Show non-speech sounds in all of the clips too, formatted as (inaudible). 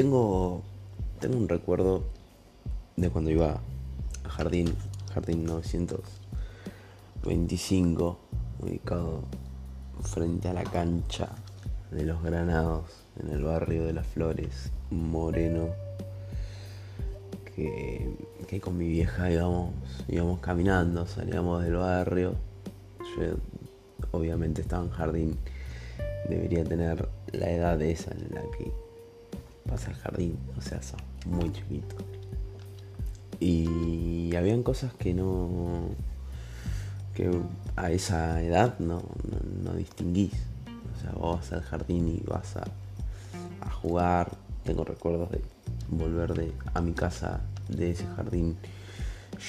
tengo, tengo un recuerdo de cuando iba a Jardín, Jardín 925, ubicado frente a la cancha de los Granados, en el barrio de las Flores, Moreno, que, que con mi vieja íbamos, íbamos caminando, salíamos del barrio. Yo obviamente estaba en jardín, debería tener la edad esa en la que pasa el jardín, o sea, son muy chiquito. Y habían cosas que no. que a esa edad no, no, distinguís. O sea, vos vas al jardín y vas a, jugar. Tengo recuerdos de volver de, a mi casa de ese jardín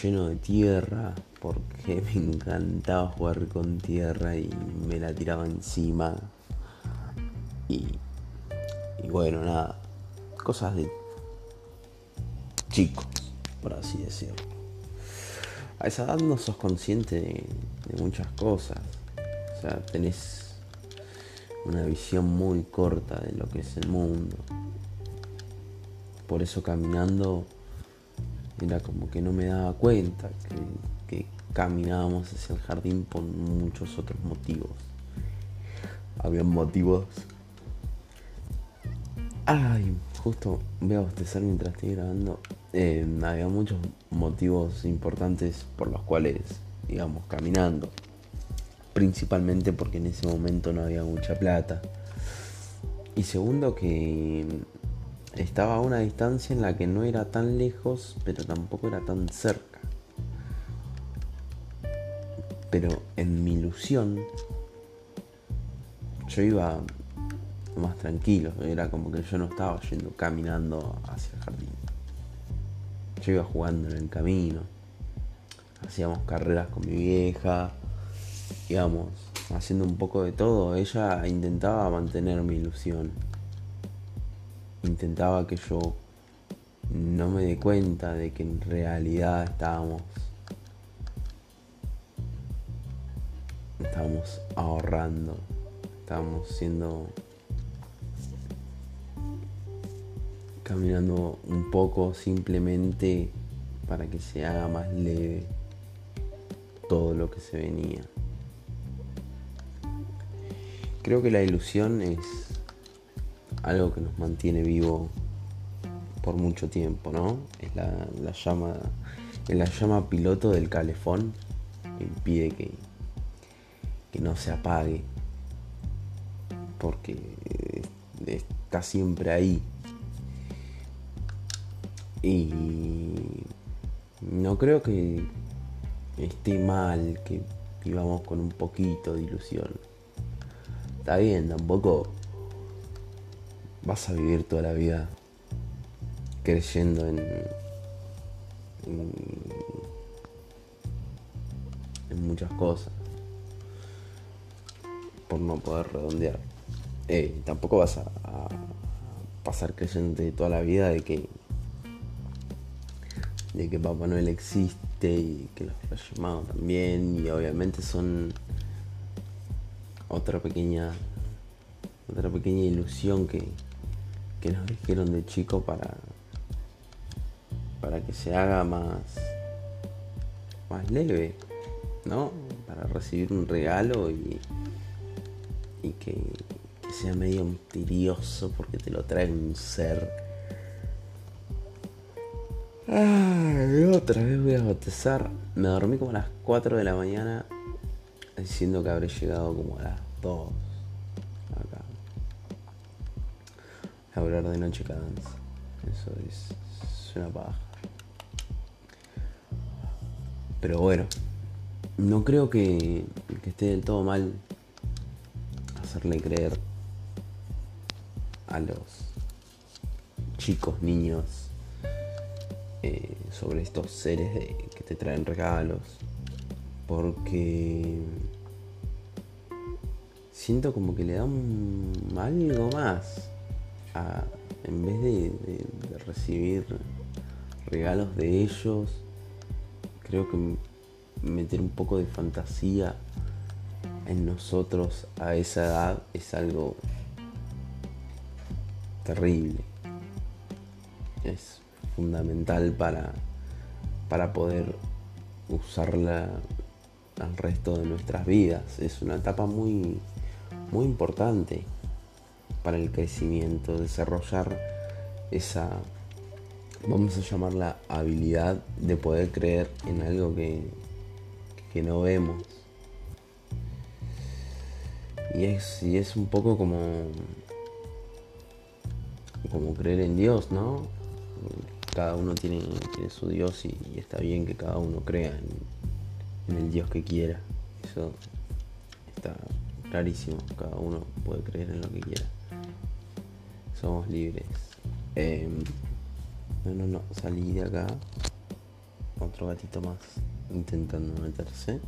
lleno de tierra, porque (laughs) me encantaba jugar con tierra y me la tiraba encima. Y bueno, nada, cosas de chicos, por así decirlo. A esa edad no sos consciente de, muchas cosas. O sea, tenés una visión muy corta de lo que es el mundo. Por eso caminando era como que no me daba cuenta que, que caminábamos hacia el jardín por muchos otros motivos. Había motivos. Ay, justo voy a bostezar mientras estoy grabando. Eh, había muchos motivos importantes por los cuales íbamos caminando. Principalmente porque en ese momento no había mucha plata. Y segundo que estaba a una distancia en la que no era tan lejos, pero tampoco era tan cerca. Pero en mi ilusión, yo iba más tranquilo, era como que yo no estaba yendo caminando hacia el jardín. Yo iba jugando en el camino, hacíamos carreras con mi vieja, íbamos haciendo un poco de todo. Ella intentaba mantener mi ilusión. Intentaba que yo no me dé cuenta de que en realidad estábamos estábamos ahorrando, estábamos siendo caminando un poco simplemente para que se haga más leve todo lo que se venía. Creo que la ilusión es algo que nos mantiene vivo por mucho tiempo, ¿no? Es la, llama, es la llama piloto del calefón impide que, que no se apague, porque está siempre ahí. Y no creo que esté mal que vivamos con un poquito de ilusión. Está bien, tampoco vas a vivir toda la vida creyendo en, en, muchas cosas por no poder redondear. Eh, tampoco vas a, pasar creyendo toda la vida de que de que Papá Noel existe y que los Reyes también y obviamente son otra pequeña otra pequeña ilusión que, que nos dijeron de chico para, para que se haga más, más leve, ¿no? Para recibir un regalo y, y que, sea medio misterioso porque te lo trae un ser. Otra vez voy a botezar. Me dormí como a las 4 de la mañana diciendo que habré llegado como a las 2 hablar de noche cadence. Eso es, una paja. Pero bueno, no creo que, esté del todo mal hacerle creer a los chicos, niños, eh, sobre estos seres que te traen regalos. Porque siento como que le dan algo más en vez de, recibir regalos de ellos, creo que meter un poco de fantasía en nosotros a esa edad es algo terrible. es fundamental para, para poder usarla al resto de nuestras vidas. Es una etapa muy, muy importante para el crecimiento, desarrollar esa, vamos a llamarla habilidad de poder creer en algo que, que no vemos. Y es, y es un poco como, como creer en Dios, ¿no? Cada uno tiene, su Dios y, está bien que cada uno crea en, el Dios que quiera. Eso está clarísimo, cada uno puede creer en lo que quiera. Somos libres. Em, no, no, no, salí de acá. Otro gatito más intentando meterse.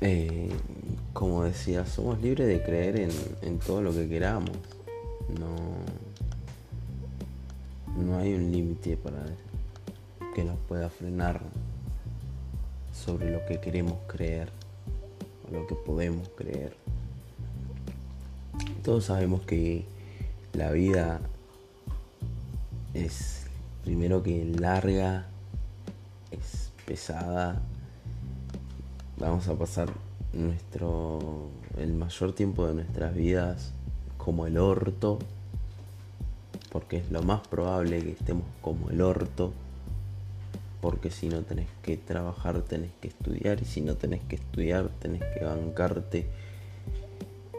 Eh, como decía, somos libres de creer en todo lo que queramos. No, no hay un límite para que nos pueda frenar sobre lo que queremos creer o lo que podemos creer. Todos sabemos que la vida es primero que larga, es pesada. Vamos a pasar nuestro el mayor tiempo de nuestras vidas como el orto, porque es lo más probable que estemos como el orto, porque si no tenés que trabajar tenés que estudiar y si no tenés que estudiar tenés que bancarte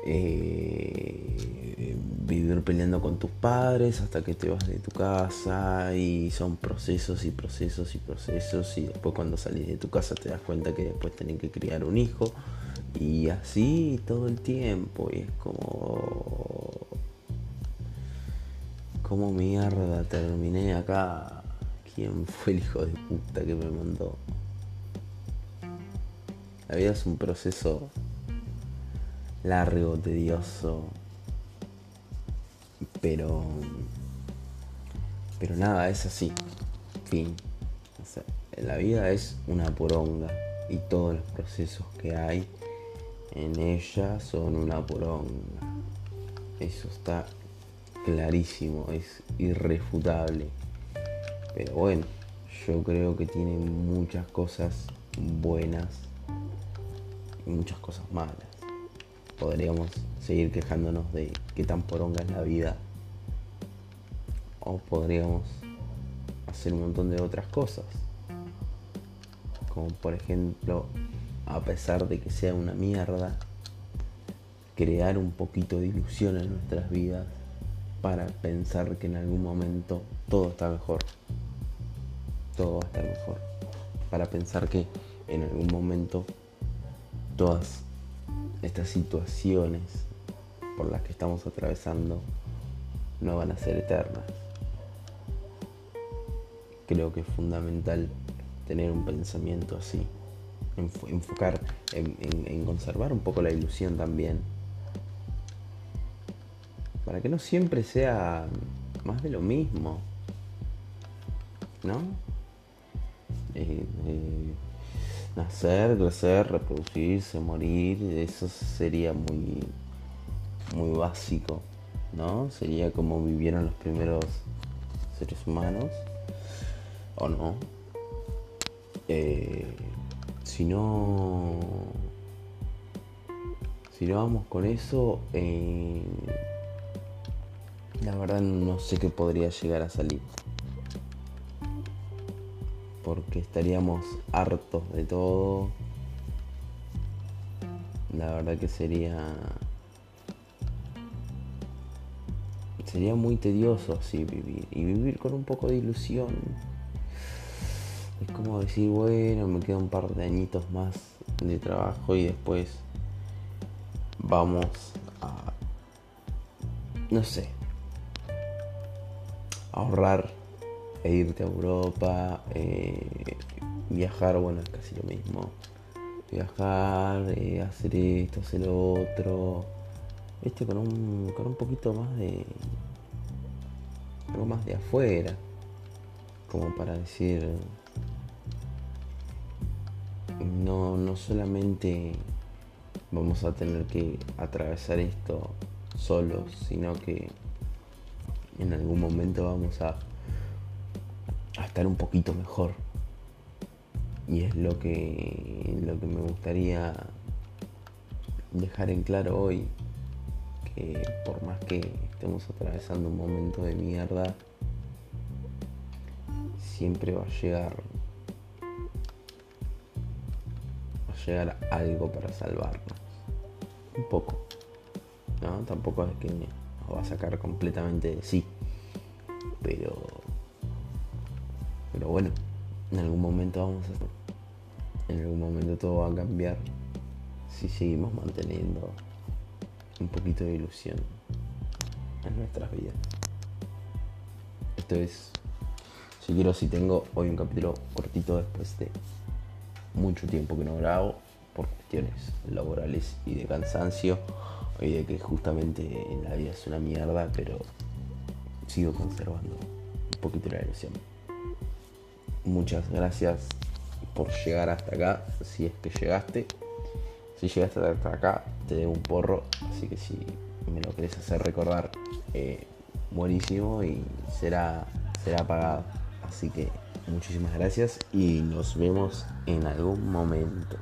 eh, vivir peleando con tus padres hasta que te vas de tu casa y son procesos y procesos y procesos y después cuando salís de tu casa te das cuenta que después tenés que criar un hijo y así todo el tiempo y es como como mierda terminé acá quién fue el hijo de puta que me mandó la vida es un proceso largo, tedioso. Pero. Pero nada, es así. Fin. la vida es una poronga. Y todos los procesos que hay en ella son una poronga. Eso está clarísimo, es irrefutable. Pero bueno, yo creo que tiene muchas cosas buenas y muchas cosas malas podríamos seguir quejándonos de qué tan poronga es la vida. O podríamos hacer un montón de otras cosas. Como por ejemplo, a pesar de que sea una mierda, crear un poquito de ilusión en nuestras vidas para pensar que en algún momento todo está mejor. Todo va a estar mejor. Para pensar que en algún momento todas estas situaciones por las que estamos atravesando no van a ser eternas. Creo que es fundamental tener un pensamiento así, enfocar en, conservar un poco la ilusión también, para que no siempre sea más de lo mismo, ¿no? Eh, eh, nacer, crecer, reproducirse, morir, eso sería muy, muy básico, ¿no? Sería como vivieron los primeros seres humanos, o no. Eh, si no, si no vamos con eso, la verdad no sé qué podría llegar a salir porque estaríamos hartos de todo. La verdad que sería sería muy tedioso así vivir y vivir con un poco de ilusión. Es como decir, bueno, me queda un par de añitos más de trabajo y después vamos a no sé, ahorrar e irte a Europa, eh, viajar, bueno, es casi lo mismo. Viajar, eh, hacer esto, hacer lo otro. Este con un, con un poquito más de. algo más de afuera. Como para decir. No, no solamente vamos a tener que atravesar esto solos, sino que en algún momento vamos a, estar un poquito mejor. Y es lo que, lo que me gustaría dejar en claro hoy, que por más que estemos atravesando un momento de mierda, siempre va a llegar va a llegar algo para salvarnos. Un poco. ¿no? Tampoco es que va a sacar completamente de sí. Pero pero bueno, en algún momento vamos a en algún momento todo va a cambiar si seguimos manteniendo un poquito de ilusión en nuestras vidas. Esto es si quiero, si tengo hoy un capítulo cortito después de mucho tiempo que no grabo por cuestiones laborales y de cansancio y de que justamente la vida es una mierda, pero sigo conservando un poquito la ilusión. Muchas gracias por llegar hasta acá, si es que llegaste. Si llegaste hasta acá, te debo un porro, así que si me lo querés hacer recordar, eh, buenísimo y será, será pagado. Así que muchísimas gracias y nos vemos en algún momento.